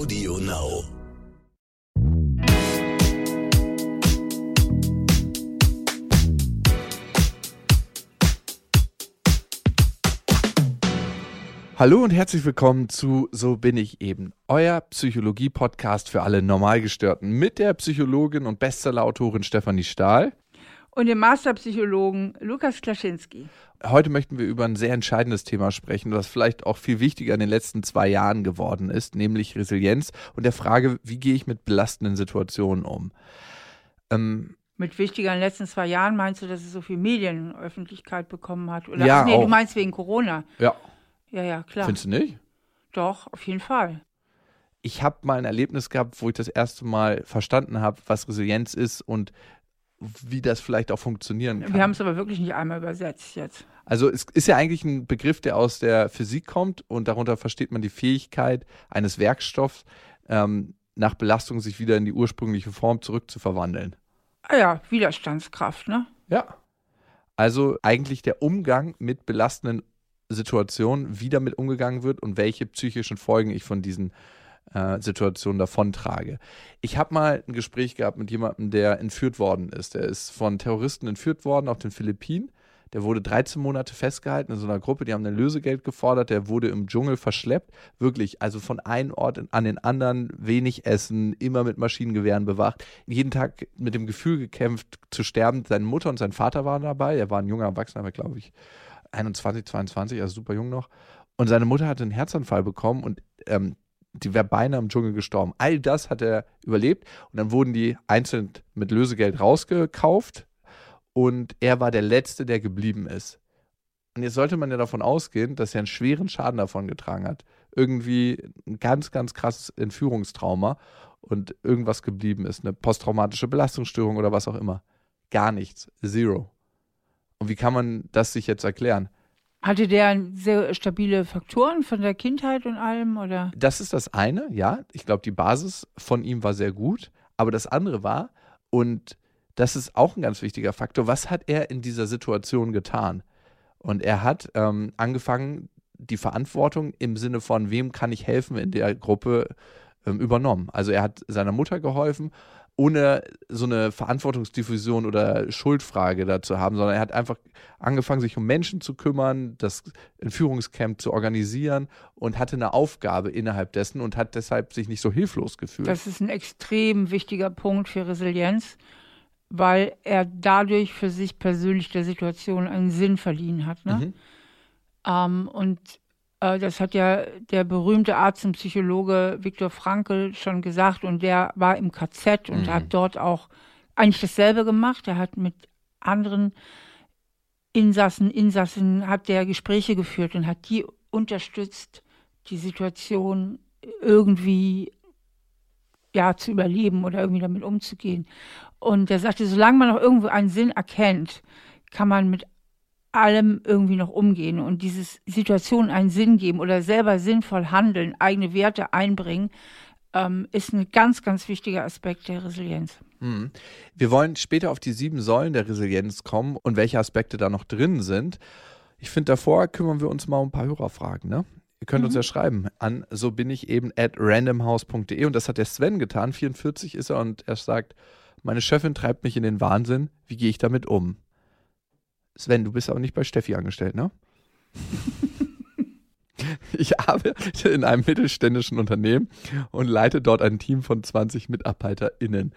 Audio Now. Hallo und herzlich willkommen zu So bin ich eben, euer Psychologie-Podcast für alle Normalgestörten mit der Psychologin und Bestsellerautorin Stefanie Stahl. Und dem Masterpsychologen Lukas Klaschinski. Heute möchten wir über ein sehr entscheidendes Thema sprechen, was vielleicht auch viel wichtiger in den letzten zwei Jahren geworden ist, nämlich Resilienz und der Frage, wie gehe ich mit belastenden Situationen um. Ähm, mit wichtiger in den letzten zwei Jahren meinst du, dass es so viel Medienöffentlichkeit bekommen hat? Oder ja, ach, nee, auch. du meinst wegen Corona. Ja. Ja, ja, klar. Findest du nicht? Doch, auf jeden Fall. Ich habe mal ein Erlebnis gehabt, wo ich das erste Mal verstanden habe, was Resilienz ist und wie das vielleicht auch funktionieren kann. Wir haben es aber wirklich nicht einmal übersetzt jetzt. Also es ist ja eigentlich ein Begriff, der aus der Physik kommt und darunter versteht man die Fähigkeit eines Werkstoffs, ähm, nach Belastung sich wieder in die ursprüngliche Form zurückzuverwandeln. Ah ja, Widerstandskraft, ne? Ja. Also eigentlich der Umgang mit belastenden Situationen, wie damit umgegangen wird und welche psychischen Folgen ich von diesen äh, Situationen davontrage. Ich habe mal ein Gespräch gehabt mit jemandem, der entführt worden ist. Der ist von Terroristen entführt worden auf den Philippinen. Der wurde 13 Monate festgehalten in so einer Gruppe, die haben ein Lösegeld gefordert, der wurde im Dschungel verschleppt. Wirklich, also von einem Ort an den anderen, wenig Essen, immer mit Maschinengewehren bewacht, jeden Tag mit dem Gefühl gekämpft zu sterben. Seine Mutter und sein Vater waren dabei, er war ein junger Erwachsener, glaube ich, 21, 22, also super jung noch. Und seine Mutter hatte einen Herzanfall bekommen und ähm, die wäre beinahe im Dschungel gestorben. All das hat er überlebt und dann wurden die einzeln mit Lösegeld rausgekauft und er war der Letzte, der geblieben ist. Und jetzt sollte man ja davon ausgehen, dass er einen schweren Schaden davon getragen hat. Irgendwie ein ganz, ganz krasses Entführungstrauma und irgendwas geblieben ist. Eine posttraumatische Belastungsstörung oder was auch immer. Gar nichts. Zero. Und wie kann man das sich jetzt erklären? Hatte der sehr stabile Faktoren von der Kindheit und allem, oder? Das ist das eine, ja. Ich glaube, die Basis von ihm war sehr gut. Aber das andere war, und das ist auch ein ganz wichtiger Faktor, was hat er in dieser Situation getan? Und er hat ähm, angefangen, die Verantwortung im Sinne von, wem kann ich helfen in der Gruppe ähm, übernommen. Also er hat seiner Mutter geholfen ohne so eine Verantwortungsdiffusion oder Schuldfrage dazu haben, sondern er hat einfach angefangen, sich um Menschen zu kümmern, das Entführungscamp zu organisieren und hatte eine Aufgabe innerhalb dessen und hat deshalb sich nicht so hilflos gefühlt. Das ist ein extrem wichtiger Punkt für Resilienz, weil er dadurch für sich persönlich der Situation einen Sinn verliehen hat. Ne? Mhm. Ähm, und das hat ja der berühmte Arzt und Psychologe Viktor Frankl schon gesagt und der war im KZ und mhm. hat dort auch eigentlich dasselbe gemacht. Er hat mit anderen Insassen, Insassen, hat der Gespräche geführt und hat die unterstützt, die Situation irgendwie ja zu überleben oder irgendwie damit umzugehen. Und er sagte, solange man noch irgendwo einen Sinn erkennt, kann man mit allem irgendwie noch umgehen und dieses Situation einen Sinn geben oder selber sinnvoll handeln, eigene Werte einbringen, ähm, ist ein ganz, ganz wichtiger Aspekt der Resilienz. Hm. Wir wollen später auf die sieben Säulen der Resilienz kommen und welche Aspekte da noch drin sind. Ich finde, davor kümmern wir uns mal um ein paar Hörerfragen. Ne? Ihr könnt mhm. uns ja schreiben an so bin ich eben at randomhouse.de und das hat der Sven getan. 44 ist er und er sagt, meine Chefin treibt mich in den Wahnsinn. Wie gehe ich damit um? Sven, du bist auch nicht bei Steffi angestellt, ne? ich arbeite in einem mittelständischen Unternehmen und leite dort ein Team von 20 MitarbeiterInnen.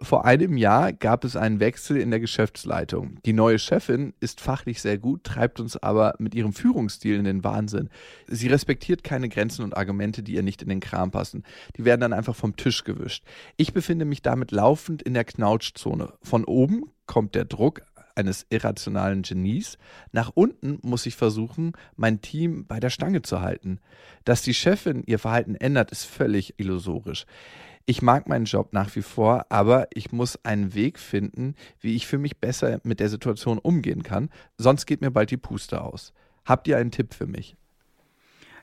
Vor einem Jahr gab es einen Wechsel in der Geschäftsleitung. Die neue Chefin ist fachlich sehr gut, treibt uns aber mit ihrem Führungsstil in den Wahnsinn. Sie respektiert keine Grenzen und Argumente, die ihr nicht in den Kram passen. Die werden dann einfach vom Tisch gewischt. Ich befinde mich damit laufend in der Knautschzone. Von oben kommt der Druck eines irrationalen Genies. Nach unten muss ich versuchen, mein Team bei der Stange zu halten. Dass die Chefin ihr Verhalten ändert, ist völlig illusorisch. Ich mag meinen Job nach wie vor, aber ich muss einen Weg finden, wie ich für mich besser mit der Situation umgehen kann. Sonst geht mir bald die Puste aus. Habt ihr einen Tipp für mich?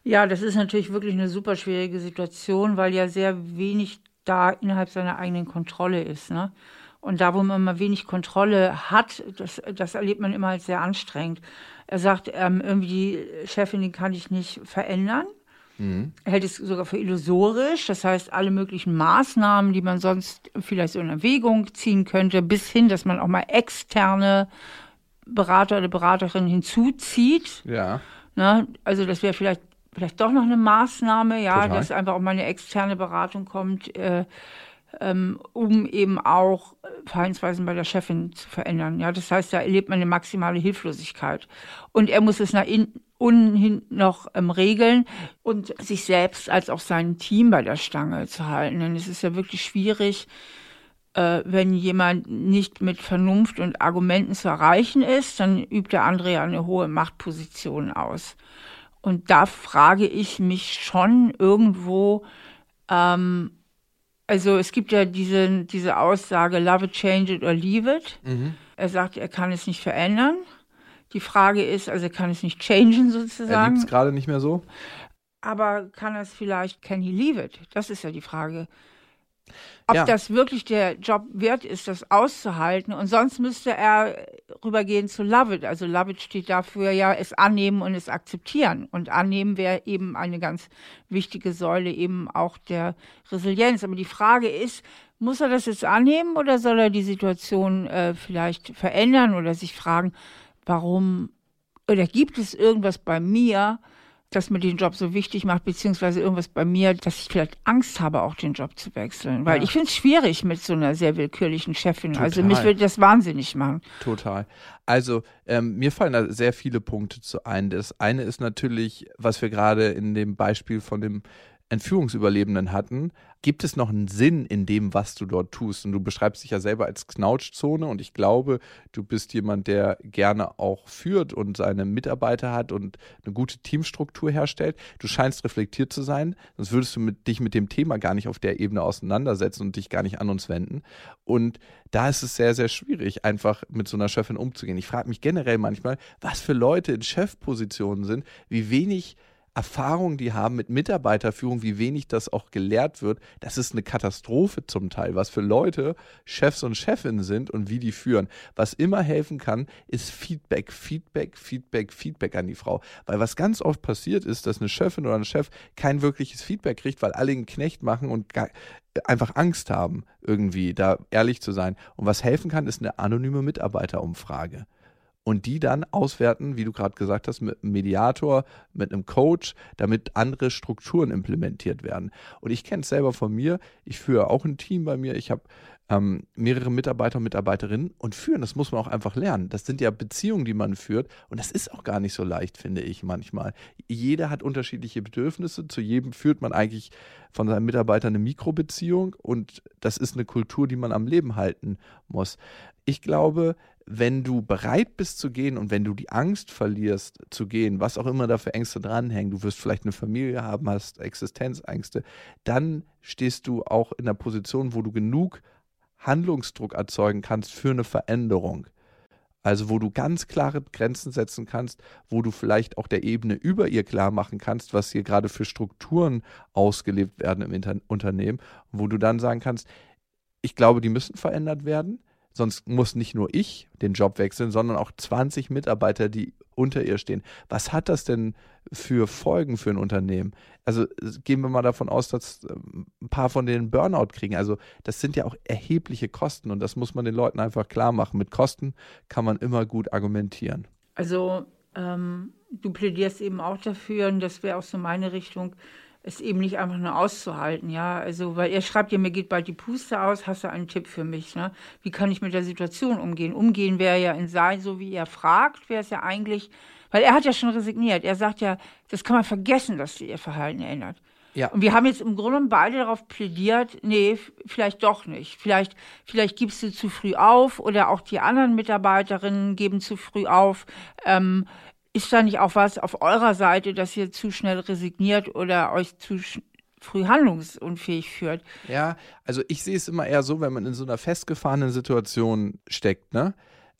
Ja, das ist natürlich wirklich eine super schwierige Situation, weil ja sehr wenig da innerhalb seiner eigenen Kontrolle ist. Ne? Und da, wo man mal wenig Kontrolle hat, das, das erlebt man immer als sehr anstrengend. Er sagt, ähm, irgendwie die Chefin, die kann ich nicht verändern. Mhm. Er hält es sogar für illusorisch. Das heißt, alle möglichen Maßnahmen, die man sonst vielleicht so in Erwägung ziehen könnte, bis hin, dass man auch mal externe Berater oder Beraterin hinzuzieht. Ja. Ne? Also das wäre vielleicht vielleicht doch noch eine Maßnahme, ja, Total. dass einfach auch mal eine externe Beratung kommt, äh, um eben auch Verhaltensweisen bei der Chefin zu verändern. Ja, das heißt, da erlebt man eine maximale Hilflosigkeit. Und er muss es nach unten noch ähm, regeln und sich selbst als auch sein Team bei der Stange zu halten. Denn es ist ja wirklich schwierig, äh, wenn jemand nicht mit Vernunft und Argumenten zu erreichen ist, dann übt der andere ja eine hohe Machtposition aus. Und da frage ich mich schon irgendwo, ähm, also es gibt ja diese, diese Aussage, love it, change it or leave it. Mhm. Er sagt, er kann es nicht verändern. Die Frage ist, also er kann es nicht changen sozusagen. Er liebt es gerade nicht mehr so. Aber kann er es vielleicht, can he leave it? Das ist ja die Frage ob ja. das wirklich der Job wert ist, das auszuhalten. Und sonst müsste er rübergehen zu Love It. Also Love It steht dafür ja, es annehmen und es akzeptieren. Und annehmen wäre eben eine ganz wichtige Säule eben auch der Resilienz. Aber die Frage ist, muss er das jetzt annehmen oder soll er die Situation äh, vielleicht verändern oder sich fragen, warum oder gibt es irgendwas bei mir, das mir den Job so wichtig macht, beziehungsweise irgendwas bei mir, dass ich vielleicht Angst habe, auch den Job zu wechseln. Weil ja. ich finde es schwierig mit so einer sehr willkürlichen Chefin. Total. Also mich würde das wahnsinnig machen. Total. Also ähm, mir fallen da sehr viele Punkte zu ein. Das eine ist natürlich, was wir gerade in dem Beispiel von dem Entführungsüberlebenden hatten, gibt es noch einen Sinn in dem, was du dort tust? Und du beschreibst dich ja selber als Knautschzone und ich glaube, du bist jemand, der gerne auch führt und seine Mitarbeiter hat und eine gute Teamstruktur herstellt. Du scheinst reflektiert zu sein, sonst würdest du mit, dich mit dem Thema gar nicht auf der Ebene auseinandersetzen und dich gar nicht an uns wenden. Und da ist es sehr, sehr schwierig, einfach mit so einer Chefin umzugehen. Ich frage mich generell manchmal, was für Leute in Chefpositionen sind, wie wenig Erfahrung die haben mit Mitarbeiterführung, wie wenig das auch gelehrt wird, das ist eine Katastrophe zum Teil, was für Leute Chefs und Chefinnen sind und wie die führen. Was immer helfen kann, ist Feedback, Feedback, Feedback, Feedback an die Frau. Weil was ganz oft passiert ist, dass eine Chefin oder ein Chef kein wirkliches Feedback kriegt, weil alle einen Knecht machen und einfach Angst haben, irgendwie da ehrlich zu sein. Und was helfen kann, ist eine anonyme Mitarbeiterumfrage und die dann auswerten, wie du gerade gesagt hast, mit einem Mediator, mit einem Coach, damit andere Strukturen implementiert werden. Und ich kenne es selber von mir. Ich führe auch ein Team bei mir. Ich habe ähm, mehrere Mitarbeiter und Mitarbeiterinnen und führen, das muss man auch einfach lernen. Das sind ja Beziehungen, die man führt und das ist auch gar nicht so leicht, finde ich manchmal. Jeder hat unterschiedliche Bedürfnisse, zu jedem führt man eigentlich von seinen Mitarbeitern eine Mikrobeziehung und das ist eine Kultur, die man am Leben halten muss. Ich glaube, wenn du bereit bist zu gehen und wenn du die Angst verlierst zu gehen, was auch immer da für Ängste dranhängen, du wirst vielleicht eine Familie haben, hast Existenzängste, dann stehst du auch in der Position, wo du genug Handlungsdruck erzeugen kannst für eine Veränderung. Also wo du ganz klare Grenzen setzen kannst, wo du vielleicht auch der Ebene über ihr klar machen kannst, was hier gerade für Strukturen ausgelebt werden im Inter Unternehmen, wo du dann sagen kannst, ich glaube, die müssen verändert werden Sonst muss nicht nur ich den Job wechseln, sondern auch 20 Mitarbeiter, die unter ihr stehen. Was hat das denn für Folgen für ein Unternehmen? Also gehen wir mal davon aus, dass ähm, ein paar von denen Burnout kriegen. Also das sind ja auch erhebliche Kosten und das muss man den Leuten einfach klar machen. Mit Kosten kann man immer gut argumentieren. Also ähm, du plädierst eben auch dafür, und das wäre auch so meine Richtung, es eben nicht einfach nur auszuhalten, ja. Also, weil er schreibt ja, mir geht bald die Puste aus, hast du einen Tipp für mich, ne? Wie kann ich mit der Situation umgehen? Umgehen wäre ja in sein, so wie er fragt, wäre es ja eigentlich, weil er hat ja schon resigniert. Er sagt ja, das kann man vergessen, dass sie ihr Verhalten ändert. Ja. Und wir haben jetzt im Grunde beide darauf plädiert, nee, vielleicht doch nicht. Vielleicht, vielleicht gibst du zu früh auf oder auch die anderen Mitarbeiterinnen geben zu früh auf. Ähm, ist da nicht auch was auf eurer Seite, dass ihr zu schnell resigniert oder euch zu früh handlungsunfähig führt? Ja, also ich sehe es immer eher so, wenn man in so einer festgefahrenen Situation steckt, ne?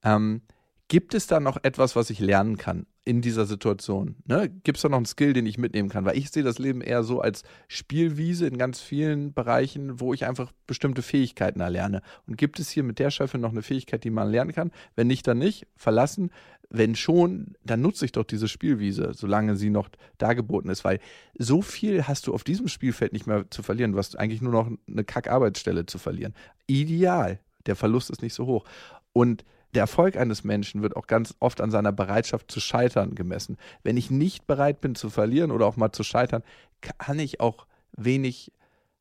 Ähm, gibt es da noch etwas, was ich lernen kann? In dieser Situation? Ne? Gibt es da noch einen Skill, den ich mitnehmen kann? Weil ich sehe das Leben eher so als Spielwiese in ganz vielen Bereichen, wo ich einfach bestimmte Fähigkeiten erlerne. Und gibt es hier mit der Chefin noch eine Fähigkeit, die man lernen kann? Wenn nicht, dann nicht. Verlassen. Wenn schon, dann nutze ich doch diese Spielwiese, solange sie noch dargeboten ist, weil so viel hast du auf diesem Spielfeld nicht mehr zu verlieren. Du hast eigentlich nur noch eine Kackarbeitsstelle zu verlieren. Ideal. Der Verlust ist nicht so hoch. Und der Erfolg eines Menschen wird auch ganz oft an seiner Bereitschaft zu scheitern gemessen. Wenn ich nicht bereit bin zu verlieren oder auch mal zu scheitern, kann ich auch wenig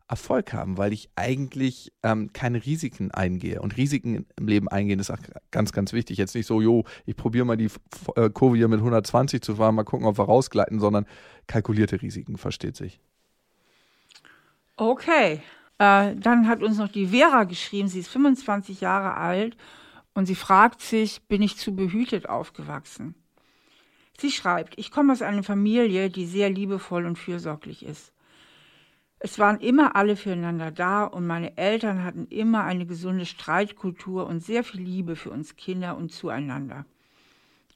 Erfolg haben, weil ich eigentlich ähm, keine Risiken eingehe. Und Risiken im Leben eingehen ist auch ganz, ganz wichtig. Jetzt nicht so, jo, ich probiere mal die äh, Kurve hier mit 120 zu fahren, mal gucken, ob wir rausgleiten, sondern kalkulierte Risiken, versteht sich. Okay. Äh, dann hat uns noch die Vera geschrieben, sie ist 25 Jahre alt und sie fragt sich, bin ich zu behütet aufgewachsen? Sie schreibt, ich komme aus einer Familie, die sehr liebevoll und fürsorglich ist. Es waren immer alle füreinander da und meine Eltern hatten immer eine gesunde Streitkultur und sehr viel Liebe für uns Kinder und zueinander.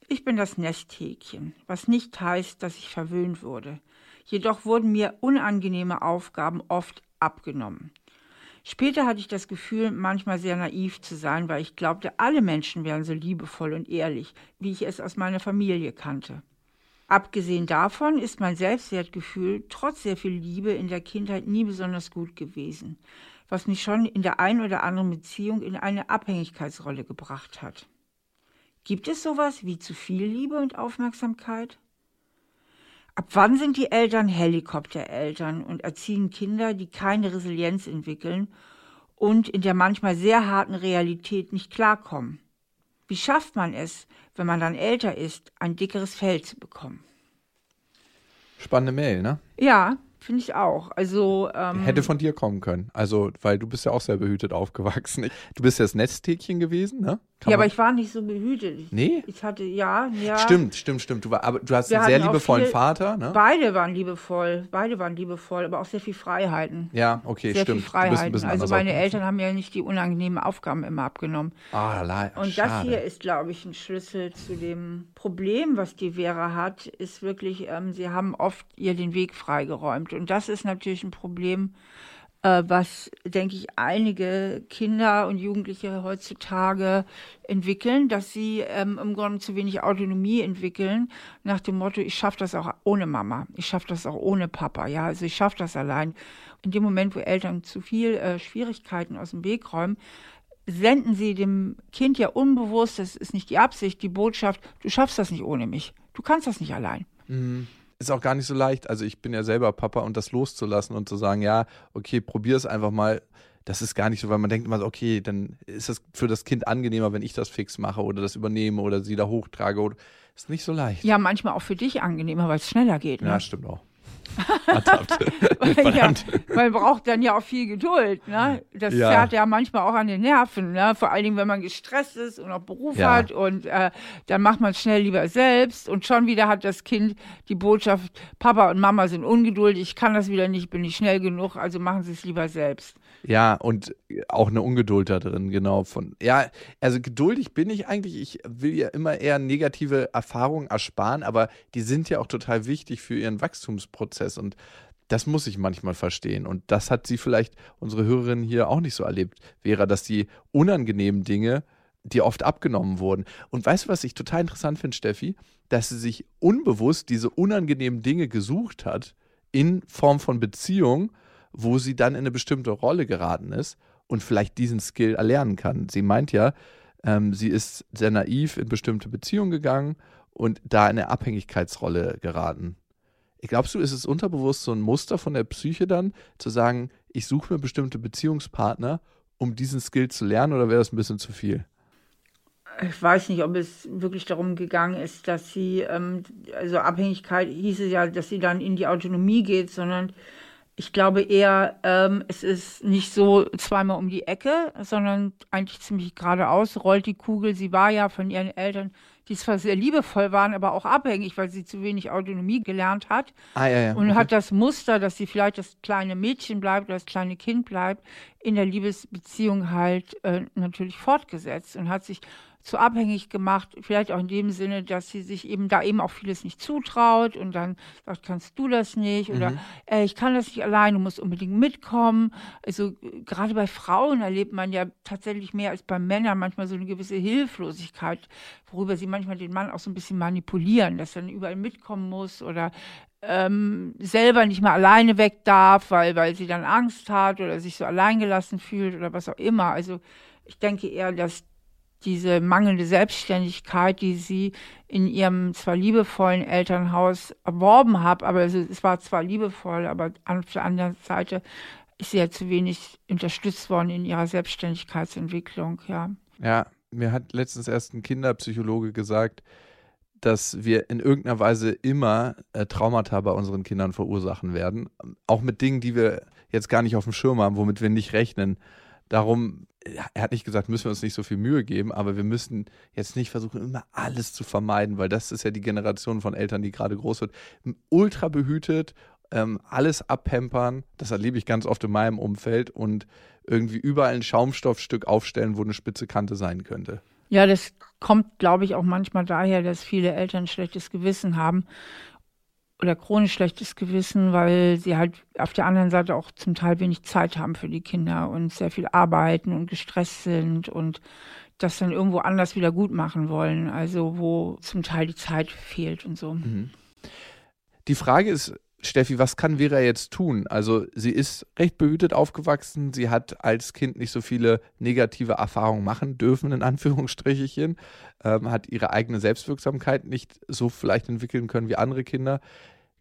Ich bin das Nesthäkchen, was nicht heißt, dass ich verwöhnt wurde. Jedoch wurden mir unangenehme Aufgaben oft abgenommen. Später hatte ich das Gefühl, manchmal sehr naiv zu sein, weil ich glaubte, alle Menschen wären so liebevoll und ehrlich, wie ich es aus meiner Familie kannte. Abgesehen davon ist mein Selbstwertgefühl trotz sehr viel Liebe in der Kindheit nie besonders gut gewesen, was mich schon in der einen oder anderen Beziehung in eine Abhängigkeitsrolle gebracht hat. Gibt es sowas wie zu viel Liebe und Aufmerksamkeit? Ab wann sind die Eltern Helikoptereltern und erziehen Kinder, die keine Resilienz entwickeln und in der manchmal sehr harten Realität nicht klarkommen? Wie schafft man es, wenn man dann älter ist, ein dickeres Fell zu bekommen? Spannende Mail, ne? Ja, Finde ich auch. Also ähm, hätte von dir kommen können. Also, weil du bist ja auch sehr behütet aufgewachsen. Du bist ja das Netzthekchen gewesen, ne? Kann ja, aber ich war nicht so behütet. Nee? Ich hatte, ja, ja. Stimmt, stimmt, stimmt. Du, war, aber du hast Wir einen sehr liebevollen viel, Vater, ne? Beide waren liebevoll. Beide waren liebevoll, aber auch sehr viel Freiheiten. Ja, okay, sehr stimmt. Viel Freiheiten. also meine Eltern haben ja nicht die unangenehmen Aufgaben immer abgenommen. Ah, leid. Und schade. das hier ist, glaube ich, ein Schlüssel zu dem Problem, was die Vera hat, ist wirklich, ähm, sie haben oft ihr den Weg freigeräumt. Und das ist natürlich ein Problem, was, denke ich, einige Kinder und Jugendliche heutzutage entwickeln, dass sie ähm, im Grunde zu wenig Autonomie entwickeln, nach dem Motto, ich schaffe das auch ohne Mama, ich schaffe das auch ohne Papa, ja, also ich schaffe das allein. In dem Moment, wo Eltern zu viel äh, Schwierigkeiten aus dem Weg räumen, senden sie dem Kind ja unbewusst, das ist nicht die Absicht, die Botschaft, du schaffst das nicht ohne mich, du kannst das nicht allein. Mhm ist auch gar nicht so leicht. Also ich bin ja selber Papa und das loszulassen und zu sagen, ja, okay, probier es einfach mal. Das ist gar nicht so, weil man denkt immer so, okay, dann ist es für das Kind angenehmer, wenn ich das fix mache oder das übernehme oder sie da hochtrage. Oder, ist nicht so leicht. Ja, manchmal auch für dich angenehmer, weil es schneller geht. Ne? Ja, stimmt auch. ja, man braucht dann ja auch viel Geduld. Ne? Das ja. zerrt ja manchmal auch an den Nerven. Ne? Vor allen Dingen, wenn man gestresst ist und auch Beruf ja. hat. Und äh, dann macht man es schnell lieber selbst. Und schon wieder hat das Kind die Botschaft, Papa und Mama sind ungeduldig, ich kann das wieder nicht, bin nicht schnell genug, also machen sie es lieber selbst. Ja, und auch eine Ungeduld da drin, genau. Von, ja, also geduldig bin ich eigentlich. Ich will ja immer eher negative Erfahrungen ersparen, aber die sind ja auch total wichtig für ihren Wachstumsprozess und das muss ich manchmal verstehen. Und das hat sie vielleicht, unsere Hörerin hier auch nicht so erlebt, wäre, dass die unangenehmen Dinge dir oft abgenommen wurden. Und weißt du, was ich total interessant finde, Steffi? Dass sie sich unbewusst diese unangenehmen Dinge gesucht hat in Form von Beziehung wo sie dann in eine bestimmte Rolle geraten ist und vielleicht diesen Skill erlernen kann. Sie meint ja, ähm, sie ist sehr naiv in bestimmte Beziehungen gegangen und da in eine Abhängigkeitsrolle geraten. Glaubst du, ist es unterbewusst so ein Muster von der Psyche dann, zu sagen, ich suche mir bestimmte Beziehungspartner, um diesen Skill zu lernen, oder wäre das ein bisschen zu viel? Ich weiß nicht, ob es wirklich darum gegangen ist, dass sie, ähm, also Abhängigkeit hieße ja, dass sie dann in die Autonomie geht, sondern ich glaube eher, ähm, es ist nicht so zweimal um die Ecke, sondern eigentlich ziemlich geradeaus rollt die Kugel. Sie war ja von ihren Eltern, die zwar sehr liebevoll waren, aber auch abhängig, weil sie zu wenig Autonomie gelernt hat. Ah, ja, ja. Und okay. hat das Muster, dass sie vielleicht das kleine Mädchen bleibt oder das kleine Kind bleibt, in der Liebesbeziehung halt äh, natürlich fortgesetzt und hat sich zu abhängig gemacht, vielleicht auch in dem Sinne, dass sie sich eben da eben auch vieles nicht zutraut und dann sagt, kannst du das nicht oder Mhm. äh, ich kann das nicht allein, du musst unbedingt mitkommen. Also gerade bei Frauen erlebt man ja tatsächlich mehr als bei Männern manchmal so eine gewisse Hilflosigkeit, worüber sie manchmal den Mann auch so ein bisschen manipulieren, dass er dann überall mitkommen muss oder ähm, selber nicht mehr alleine weg darf, weil, weil sie dann Angst hat oder sich so alleingelassen fühlt oder was auch immer. Also ich denke eher, dass diese mangelnde Selbstständigkeit, die sie in ihrem zwar liebevollen Elternhaus erworben hat, aber es, es war zwar liebevoll, aber auf der anderen Seite ist sie ja zu wenig unterstützt worden in ihrer Selbstständigkeitsentwicklung, ja. Ja, mir hat letztens erst ein Kinderpsychologe gesagt, dass wir in irgendeiner Weise immer äh, Traumata bei unseren Kindern verursachen werden. Auch mit Dingen, die wir jetzt gar nicht auf dem Schirm haben, womit wir nicht rechnen. Darum, er hat nicht gesagt, müssen wir uns nicht so viel Mühe geben, aber wir müssen jetzt nicht versuchen, immer alles zu vermeiden, weil das ist ja die Generation von Eltern, die gerade groß wird. Ultra behütet, ähm, alles abpampern, das erlebe ich ganz oft in meinem Umfeld und irgendwie überall ein Schaumstoffstück aufstellen, wo eine spitze Kante sein könnte. Ja, das kommt, glaube ich, auch manchmal daher, dass viele Eltern schlechtes Gewissen haben oder chronisch schlechtes Gewissen, weil sie halt auf der anderen Seite auch zum Teil wenig Zeit haben für die Kinder und sehr viel arbeiten und gestresst sind und das dann irgendwo anders wieder gut machen wollen, also wo zum Teil die Zeit fehlt und so. Die Frage ist, Steffi, was kann Vera jetzt tun? Also sie ist recht behütet aufgewachsen, sie hat als Kind nicht so viele negative Erfahrungen machen dürfen, in Anführungsstrichen, ähm, hat ihre eigene Selbstwirksamkeit nicht so vielleicht entwickeln können wie andere Kinder.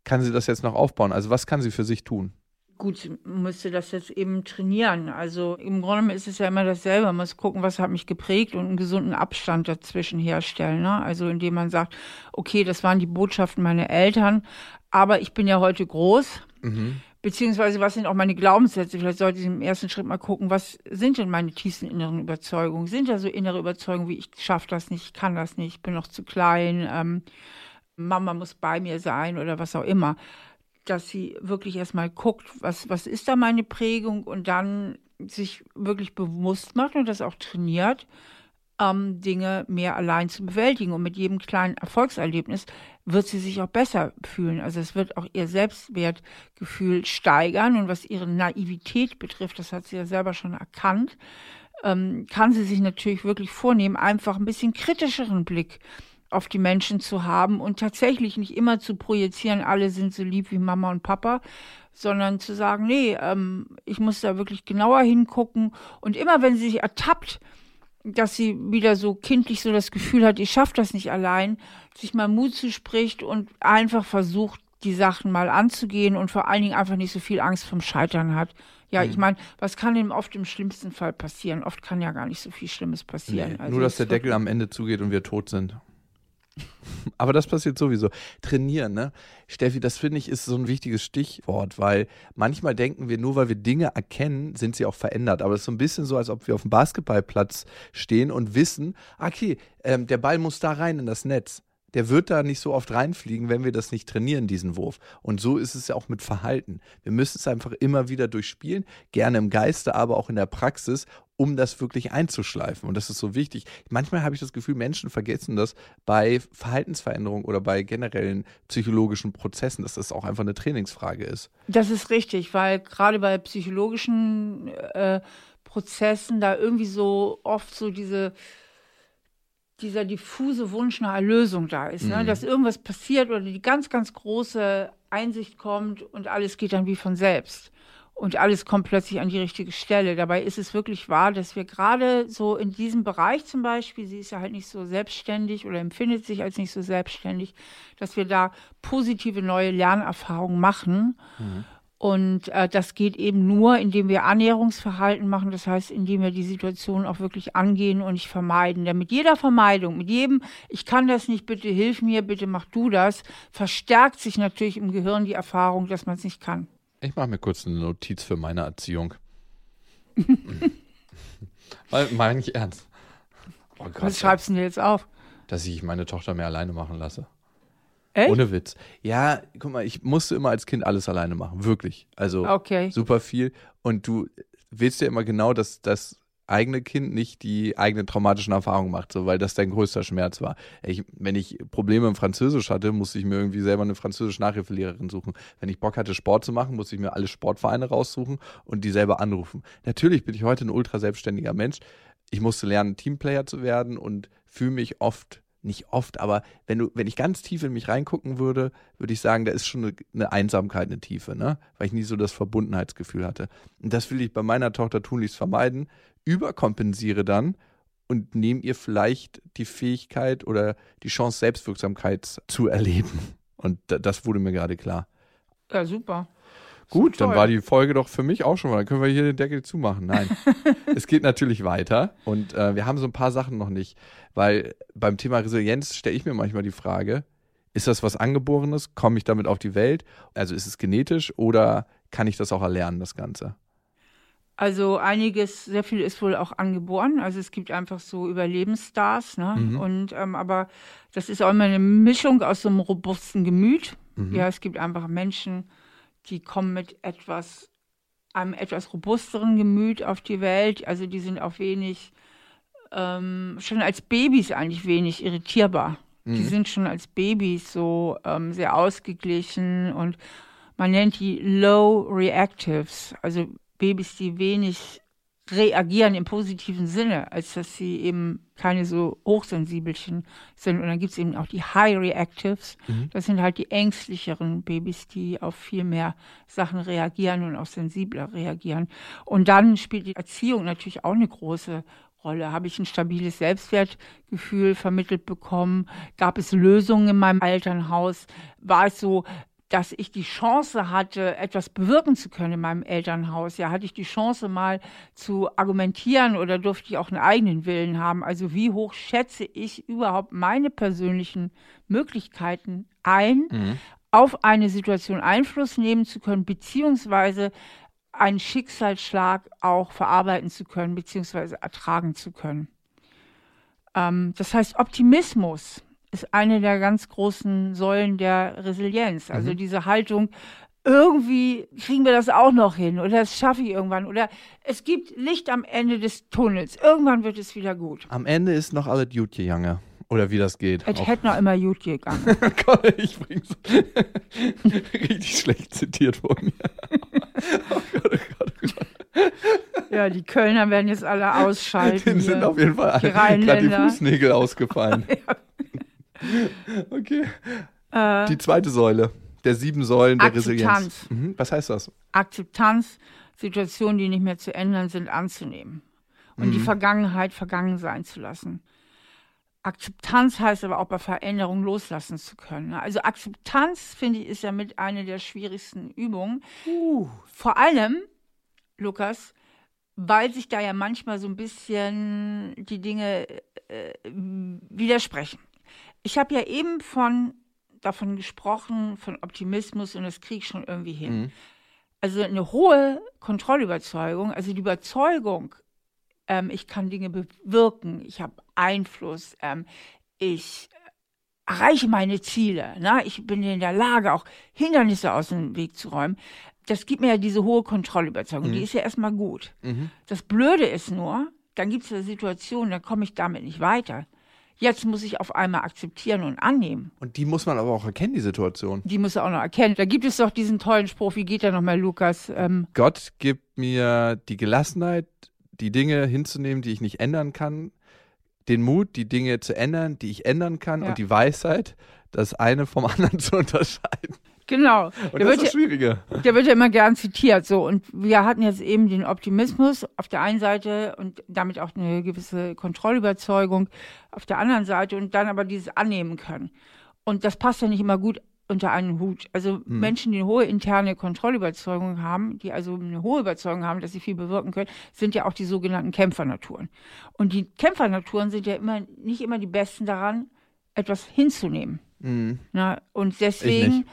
Kann sie das jetzt noch aufbauen? Also was kann sie für sich tun? Gut, sie müsste das jetzt eben trainieren. Also im Grunde ist es ja immer dasselbe. Man muss gucken, was hat mich geprägt und einen gesunden Abstand dazwischen herstellen. Ne? Also indem man sagt, okay, das waren die Botschaften meiner Eltern, aber ich bin ja heute groß. Beziehungsweise, was sind auch meine Glaubenssätze? Vielleicht sollte ich im ersten Schritt mal gucken, was sind denn meine tiefsten inneren Überzeugungen? Sind da so innere Überzeugungen wie, ich schaffe das nicht, ich kann das nicht, ich bin noch zu klein, ähm, Mama muss bei mir sein oder was auch immer. Dass sie wirklich erstmal guckt, was, was ist da meine Prägung und dann sich wirklich bewusst macht und das auch trainiert, ähm, Dinge mehr allein zu bewältigen. Und mit jedem kleinen Erfolgserlebnis wird sie sich auch besser fühlen. Also es wird auch ihr Selbstwertgefühl steigern. Und was ihre Naivität betrifft, das hat sie ja selber schon erkannt, ähm, kann sie sich natürlich wirklich vornehmen, einfach ein bisschen kritischeren Blick auf die Menschen zu haben und tatsächlich nicht immer zu projizieren, alle sind so lieb wie Mama und Papa, sondern zu sagen, nee, ähm, ich muss da wirklich genauer hingucken. Und immer wenn sie sich ertappt, dass sie wieder so kindlich so das Gefühl hat, ich schaffe das nicht allein, sich mal Mut zuspricht und einfach versucht, die Sachen mal anzugehen und vor allen Dingen einfach nicht so viel Angst vom Scheitern hat. Ja, ich meine, was kann denn oft im schlimmsten Fall passieren? Oft kann ja gar nicht so viel Schlimmes passieren. Nee, Also nur, dass der Deckel am Ende zugeht und wir tot sind. Aber das passiert sowieso. Trainieren, ne? Steffi, das finde ich ist so ein wichtiges Stichwort, weil manchmal denken wir, nur weil wir Dinge erkennen, sind sie auch verändert. Aber es ist so ein bisschen so, als ob wir auf dem Basketballplatz stehen und wissen, okay, ähm, der Ball muss da rein in das Netz. Der wird da nicht so oft reinfliegen, wenn wir das nicht trainieren, diesen Wurf. Und so ist es ja auch mit Verhalten. Wir müssen es einfach immer wieder durchspielen, gerne im Geiste, aber auch in der Praxis, um das wirklich einzuschleifen. Und das ist so wichtig. Manchmal habe ich das Gefühl, Menschen vergessen das bei Verhaltensveränderungen oder bei generellen psychologischen Prozessen, dass das auch einfach eine Trainingsfrage ist. Das ist richtig, weil gerade bei psychologischen äh, Prozessen da irgendwie so oft so diese dieser diffuse Wunsch nach Erlösung da ist, ne? dass irgendwas passiert oder die ganz, ganz große Einsicht kommt und alles geht dann wie von selbst. Und alles kommt plötzlich an die richtige Stelle. Dabei ist es wirklich wahr, dass wir gerade so in diesem Bereich zum Beispiel, sie ist ja halt nicht so selbstständig oder empfindet sich als nicht so selbstständig, dass wir da positive neue Lernerfahrungen machen. Und äh, das geht eben nur, indem wir Annäherungsverhalten machen, das heißt, indem wir die Situation auch wirklich angehen und nicht vermeiden. Denn mit jeder Vermeidung, mit jedem, ich kann das nicht, bitte hilf mir, bitte mach du das, verstärkt sich natürlich im Gehirn die Erfahrung, dass man es nicht kann. Ich mache mir kurz eine Notiz für meine Erziehung. Weil, meine ich ernst. Oh Gott, Was schreibst du denn jetzt auf? dass ich meine Tochter mehr alleine machen lasse. Echt? Ohne Witz. Ja, guck mal, ich musste immer als Kind alles alleine machen, wirklich. Also Okay. super viel. Und du willst ja immer genau, dass das eigene Kind nicht die eigenen traumatischen Erfahrungen macht, so, weil das dein größter Schmerz war. Ich, wenn ich Probleme im Französisch hatte, musste ich mir irgendwie selber eine französische Nachhilfelehrerin suchen. Wenn ich Bock hatte, Sport zu machen, musste ich mir alle Sportvereine raussuchen und die selber anrufen. Natürlich bin ich heute ein ultra selbstständiger Mensch. Ich musste lernen, Teamplayer zu werden und fühle mich oft nicht oft, aber wenn du, wenn ich ganz tief in mich reingucken würde, würde ich sagen, da ist schon eine, Einsamkeit, eine Tiefe, ne? Weil ich nie so das Verbundenheitsgefühl hatte. Und das will ich bei meiner Tochter tunlichst vermeiden. Überkompensiere dann und nehme ihr vielleicht die Fähigkeit oder die Chance, Selbstwirksamkeit zu erleben. Und das wurde mir gerade klar. Ja, super. Gut, dann war die Folge doch für mich auch schon mal. Dann können wir hier den Deckel zumachen. Nein, es geht natürlich weiter und äh, wir haben so ein paar Sachen noch nicht, weil beim Thema Resilienz stelle ich mir manchmal die Frage, ist das was Angeborenes? Komme ich damit auf die Welt? Also ist es genetisch oder kann ich das auch erlernen, das Ganze? Also einiges, sehr viel ist wohl auch angeboren. Also es gibt einfach so Überlebensstars, ne? Mhm. Und ähm, aber das ist auch immer eine Mischung aus so einem robusten Gemüt. Mhm. Ja, es gibt einfach Menschen, die kommen mit etwas, einem etwas robusteren Gemüt auf die Welt. Also die sind auch wenig, ähm, schon als Babys eigentlich wenig irritierbar. Mhm. Die sind schon als Babys so ähm, sehr ausgeglichen und man nennt die Low Reactives, also Babys, die wenig reagieren im positiven Sinne, als dass sie eben keine so hochsensibelchen sind. Und dann gibt es eben auch die High Reactives. Mhm. Das sind halt die ängstlicheren Babys, die auf viel mehr Sachen reagieren und auch sensibler reagieren. Und dann spielt die Erziehung natürlich auch eine große Rolle. Habe ich ein stabiles Selbstwertgefühl vermittelt bekommen? Gab es Lösungen in meinem Elternhaus? War es so, dass ich die Chance hatte, etwas bewirken zu können in meinem Elternhaus. Ja, hatte ich die Chance mal zu argumentieren oder durfte ich auch einen eigenen Willen haben. Also wie hoch schätze ich überhaupt meine persönlichen Möglichkeiten ein, mhm. auf eine Situation Einfluss nehmen zu können, beziehungsweise einen Schicksalsschlag auch verarbeiten zu können, beziehungsweise ertragen zu können. Ähm, das heißt, Optimismus ist eine der ganz großen Säulen der Resilienz. Also mhm. diese Haltung, irgendwie kriegen wir das auch noch hin oder das schaffe ich irgendwann oder es gibt Licht am Ende des Tunnels. Irgendwann wird es wieder gut. Am Ende ist noch alles gut gegangen. Oder wie das geht. Es hätte noch immer gut gegangen. ich bring's richtig schlecht zitiert von mir. oh Gott, oh Gott, oh Gott. Ja, die Kölner werden jetzt alle ausschalten. Denen sind auf jeden Fall alle gerade die Fußnägel ausgefallen. ja. Okay. Äh, die zweite Säule der sieben Säulen der Resilienz. Mhm. Was heißt das? Akzeptanz, Situationen, die nicht mehr zu ändern sind, anzunehmen und mhm. die Vergangenheit vergangen sein zu lassen. Akzeptanz heißt aber auch bei Veränderungen loslassen zu können. Also Akzeptanz, finde ich, ist ja mit einer der schwierigsten Übungen. Uh. Vor allem, Lukas, weil sich da ja manchmal so ein bisschen die Dinge äh, widersprechen. Ich habe ja eben von davon gesprochen, von Optimismus und das kriege ich schon irgendwie hin. Mhm. Also eine hohe Kontrollüberzeugung, also die Überzeugung, ähm, ich kann Dinge bewirken, ich habe Einfluss, ähm, ich erreiche meine Ziele, ne? ich bin in der Lage, auch Hindernisse aus dem Weg zu räumen. Das gibt mir ja diese hohe Kontrollüberzeugung, mhm. die ist ja erstmal gut. Mhm. Das Blöde ist nur, dann gibt es ja Situationen, da komme ich damit nicht weiter. Jetzt muss ich auf einmal akzeptieren und annehmen. Und die muss man aber auch erkennen, die Situation. Die muss er auch noch erkennen. Da gibt es doch diesen tollen Spruch, wie geht der nochmal, Lukas? Ähm, Gott gibt mir die Gelassenheit, die Dinge hinzunehmen, die ich nicht ändern kann, den Mut, die Dinge zu ändern, die ich ändern kann ja. und die Weisheit, das eine vom anderen zu unterscheiden. Genau. Und der das ist das Schwierige. Der wird ja immer gern zitiert. So. Und wir hatten jetzt eben den Optimismus auf der einen Seite und damit auch eine gewisse Kontrollüberzeugung auf der anderen Seite und dann aber dieses annehmen können. Und das passt ja nicht immer gut unter einen Hut. Also hm. Menschen, die eine hohe interne Kontrollüberzeugung haben, die also eine hohe Überzeugung haben, dass sie viel bewirken können, sind ja auch die sogenannten Kämpfernaturen. Und die Kämpfernaturen sind ja immer nicht immer die besten daran, etwas hinzunehmen. Hm. Na, und deswegen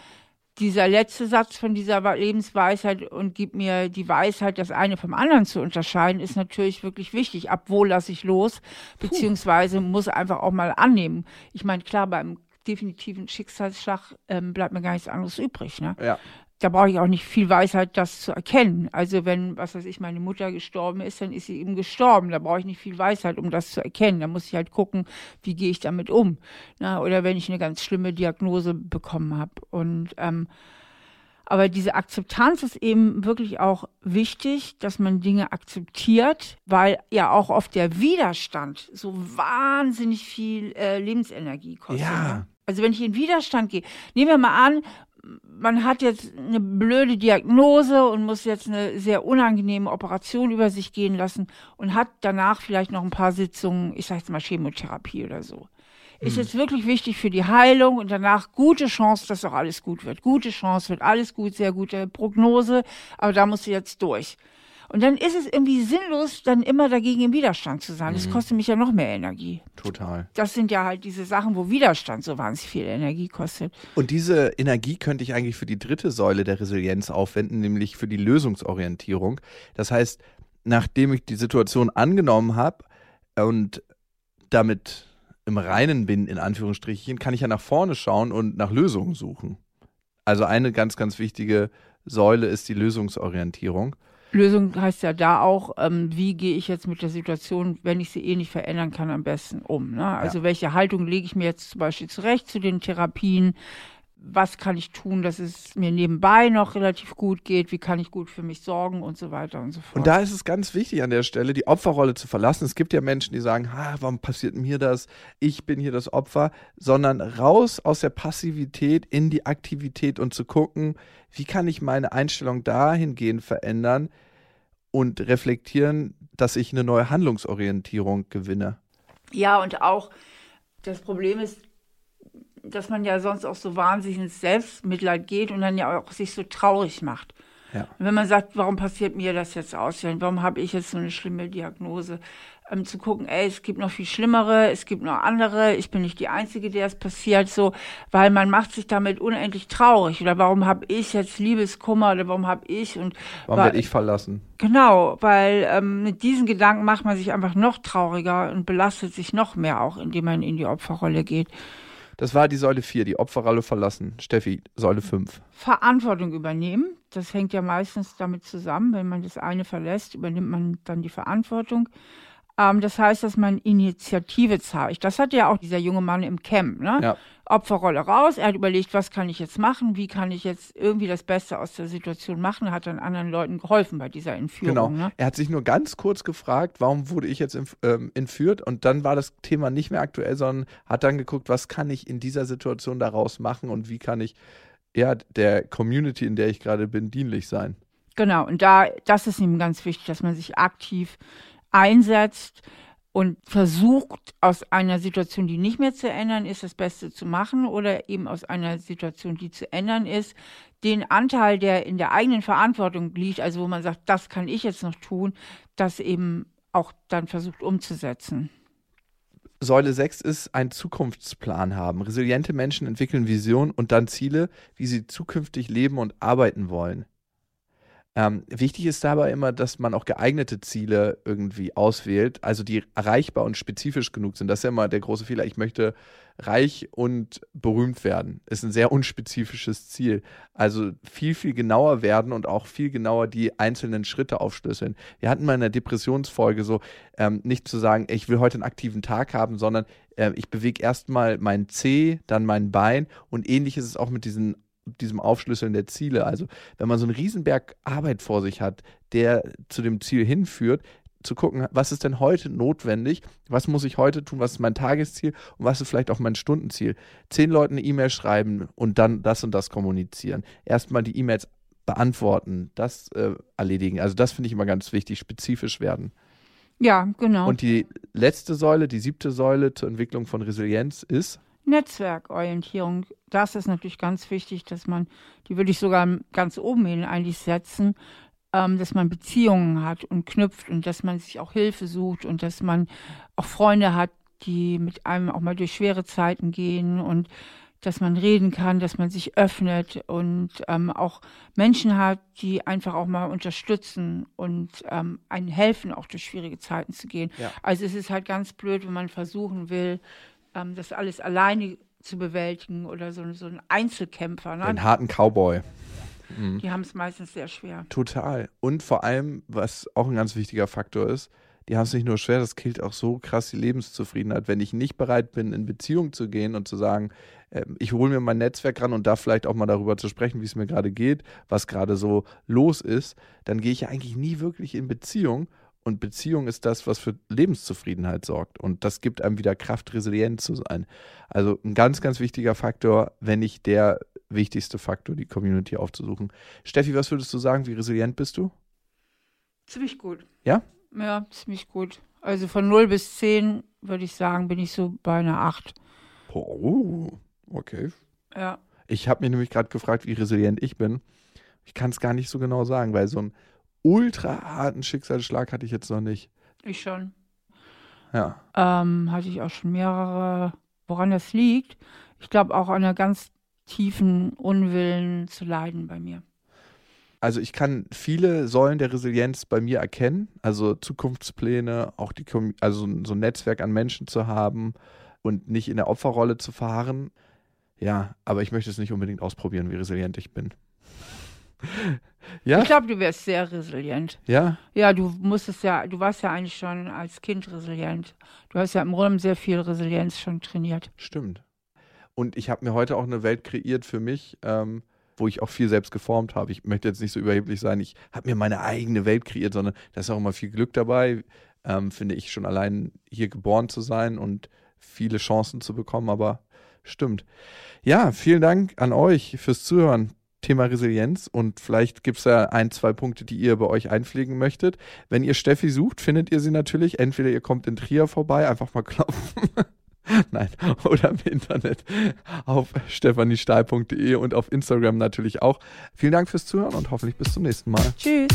dieser letzte Satz von dieser Lebensweisheit und gib mir die Weisheit, das eine vom anderen zu unterscheiden, ist natürlich wirklich wichtig. Ab wo lasse ich los, beziehungsweise muss einfach auch mal annehmen. Ich meine, klar, beim definitiven Schicksalsschlag ähm, bleibt mir gar nichts anderes übrig. Ne? Ja. Da brauche ich auch nicht viel Weisheit, das zu erkennen. Also wenn, was weiß ich, meine Mutter gestorben ist, dann ist sie eben gestorben. Da brauche ich nicht viel Weisheit, um das zu erkennen. Da muss ich halt gucken, wie gehe ich damit um. Na, oder wenn ich eine ganz schlimme Diagnose bekommen habe. Und ähm, aber diese Akzeptanz ist eben wirklich auch wichtig, dass man Dinge akzeptiert, weil ja auch oft der Widerstand so wahnsinnig viel äh, Lebensenergie kostet. Ja. Also wenn ich in Widerstand gehe, nehmen wir mal an, man hat jetzt eine blöde Diagnose und muss jetzt eine sehr unangenehme Operation über sich gehen lassen und hat danach vielleicht noch ein paar Sitzungen, ich sage jetzt mal Chemotherapie oder so. Ist hm. jetzt wirklich wichtig für die Heilung und danach gute Chance, dass auch alles gut wird. Gute Chance, wird alles gut, sehr gute Prognose, aber da muss sie jetzt durch. Und dann ist es irgendwie sinnlos, dann immer dagegen im Widerstand zu sein. Das mhm. kostet mich ja noch mehr Energie. Total. Das sind ja halt diese Sachen, wo Widerstand so wahnsinnig viel Energie kostet. Und diese Energie könnte ich eigentlich für die dritte Säule der Resilienz aufwenden, nämlich für die Lösungsorientierung. Das heißt, nachdem ich die Situation angenommen habe und damit im Reinen bin, in Anführungsstrichen, kann ich ja nach vorne schauen und nach Lösungen suchen. Also eine ganz, ganz wichtige Säule ist die Lösungsorientierung. Lösung heißt ja da auch, ähm, wie gehe ich jetzt mit der Situation, wenn ich sie eh nicht verändern kann, am besten um. Ne? Also ja. welche Haltung lege ich mir jetzt zum Beispiel zurecht zu den Therapien? Was kann ich tun, dass es mir nebenbei noch relativ gut geht? Wie kann ich gut für mich sorgen und so weiter und so fort. Und da ist es ganz wichtig an der Stelle, die Opferrolle zu verlassen. Es gibt ja Menschen, die sagen, ha, warum passiert mir das? Ich bin hier das Opfer, sondern raus aus der Passivität in die Aktivität und zu gucken, wie kann ich meine Einstellung dahingehend verändern und reflektieren, dass ich eine neue Handlungsorientierung gewinne. Ja, und auch das Problem ist, dass man ja sonst auch so wahnsinnig ins Selbstmitleid geht und dann ja auch sich so traurig macht. Ja. Und wenn man sagt, warum passiert mir das jetzt aus? Warum habe ich jetzt so eine schlimme Diagnose? ähm, zu gucken, ey, es gibt noch viel Schlimmere, es gibt noch andere, ich bin nicht die Einzige, der es passiert, so, weil man macht sich damit unendlich traurig. Oder warum habe ich jetzt Liebeskummer oder warum habe ich und warum werde ich verlassen? Genau, weil ähm, mit diesen Gedanken macht man sich einfach noch trauriger und belastet sich noch mehr auch, indem man in die Opferrolle geht. Das war die Säule 4, die Opferrolle verlassen. Steffi, Säule 5. Verantwortung übernehmen. Das hängt ja meistens damit zusammen. Wenn man das eine verlässt, übernimmt man dann die Verantwortung. Ähm, das heißt, dass man Initiative zeigt. Das hat ja auch dieser junge Mann im Camp. Ne? Ja. Opferrolle raus. Er hat überlegt, was kann ich jetzt machen? Wie kann ich jetzt irgendwie das Beste aus der Situation machen? Hat dann anderen Leuten geholfen bei dieser Entführung. Genau. Ne? Er hat sich nur ganz kurz gefragt, warum wurde ich jetzt ähm, entführt? Und dann war das Thema nicht mehr aktuell, sondern hat dann geguckt, was kann ich in dieser Situation daraus machen und wie kann ich ja, der Community, in der ich gerade bin, dienlich sein. Genau, und da, das ist ihm ganz wichtig, dass man sich aktiv einsetzt und versucht, aus einer Situation, die nicht mehr zu ändern ist, das Beste zu machen oder eben aus einer Situation, die zu ändern ist, den Anteil, der in der eigenen Verantwortung liegt, also wo man sagt, das kann ich jetzt noch tun, das eben auch dann versucht umzusetzen. Säule 6 ist ein Zukunftsplan haben. Resiliente Menschen entwickeln Visionen und dann Ziele, wie sie zukünftig leben und arbeiten wollen. Ähm, wichtig ist dabei immer, dass man auch geeignete Ziele irgendwie auswählt, also die erreichbar und spezifisch genug sind. Das ist ja immer der große Fehler. Ich möchte reich und berühmt werden. Ist ein sehr unspezifisches Ziel. Also viel, viel genauer werden und auch viel genauer die einzelnen Schritte aufschlüsseln. Wir hatten mal in der Depressionsfolge so, ähm, nicht zu sagen, ich will heute einen aktiven Tag haben, sondern äh, ich bewege erstmal mein C, dann mein Bein und ähnlich ist es auch mit diesen diesem Aufschlüsseln der Ziele. Also wenn man so einen Riesenberg Arbeit vor sich hat, der zu dem Ziel hinführt, zu gucken, was ist denn heute notwendig, was muss ich heute tun, was ist mein Tagesziel und was ist vielleicht auch mein Stundenziel. Zehn Leuten eine E-Mail schreiben und dann das und das kommunizieren. Erstmal die E-Mails beantworten, das äh, erledigen. Also das finde ich immer ganz wichtig, spezifisch werden. Ja, genau. Und die letzte Säule, die siebte Säule zur Entwicklung von Resilienz ist? Netzwerkorientierung. Das ist natürlich ganz wichtig, dass man, die würde ich sogar ganz oben hin eigentlich setzen, ähm, dass man Beziehungen hat und knüpft und dass man sich auch Hilfe sucht und dass man auch Freunde hat, die mit einem auch mal durch schwere Zeiten gehen und dass man reden kann, dass man sich öffnet und ähm, auch Menschen hat, die einfach auch mal unterstützen und ähm, einen helfen, auch durch schwierige Zeiten zu gehen. Ja. Also es ist halt ganz blöd, wenn man versuchen will, ähm, das alles alleine zu bewältigen oder so, so ein Einzelkämpfer. Ne? Den harten Cowboy. Mhm. Die haben es meistens sehr schwer. Total. Und vor allem, was auch ein ganz wichtiger Faktor ist, die haben es nicht nur schwer, das killt auch so krass die Lebenszufriedenheit. Wenn ich nicht bereit bin, in Beziehung zu gehen und zu sagen, äh, ich hole mir mein Netzwerk ran und da vielleicht auch mal darüber zu sprechen, wie es mir gerade geht, was gerade so los ist, dann gehe ich ja eigentlich nie wirklich in Beziehung. Und Beziehung ist das, was für Lebenszufriedenheit sorgt. Und das gibt einem wieder Kraft, resilient zu sein. Also ein ganz, ganz wichtiger Faktor, wenn nicht der wichtigste Faktor, die Community aufzusuchen. Steffi, was würdest du sagen? Wie resilient bist du? Ziemlich gut. Ja? Ja, ziemlich gut. Also von 0 bis 10 würde ich sagen, bin ich so bei einer 8. Oh, okay. Ja. Ich habe mich nämlich gerade gefragt, wie resilient ich bin. Ich kann es gar nicht so genau sagen, weil so einen ultra harten Schicksalsschlag hatte ich jetzt noch nicht. Ich schon. Ja. Ähm, hatte ich auch schon mehrere. Woran das liegt? Ich glaube auch an einer ganz tiefen Unwillen zu leiden bei mir. Also ich kann viele Säulen der Resilienz bei mir erkennen, also Zukunftspläne, auch die, also so ein Netzwerk an Menschen zu haben und nicht in der Opferrolle zu fahren. Ja, aber ich möchte es nicht unbedingt ausprobieren, wie resilient ich bin. Ja? Ich glaube, du wärst sehr resilient. Ja? Ja, du musstest ja, du warst ja eigentlich schon als Kind resilient. Du hast ja im Grunde sehr viel Resilienz schon trainiert. Stimmt. Und ich habe mir heute auch eine Welt kreiert für mich, ähm, wo ich auch viel selbst geformt habe. Ich möchte jetzt nicht so überheblich sein, ich habe mir meine eigene Welt kreiert, sondern da ist auch immer viel Glück dabei, ähm, finde ich schon allein hier geboren zu sein und viele Chancen zu bekommen, aber stimmt. Ja, vielen Dank an euch fürs Zuhören. Thema Resilienz und vielleicht gibt es ja ein, zwei Punkte, die ihr bei euch einpflegen möchtet. Wenn ihr Steffi sucht, findet ihr sie natürlich. Entweder ihr kommt in Trier vorbei, einfach mal klopfen. Nein, oder im Internet auf stefaniestahl.de und auf Instagram natürlich auch. Vielen Dank fürs Zuhören und hoffentlich bis zum nächsten Mal. Tschüss.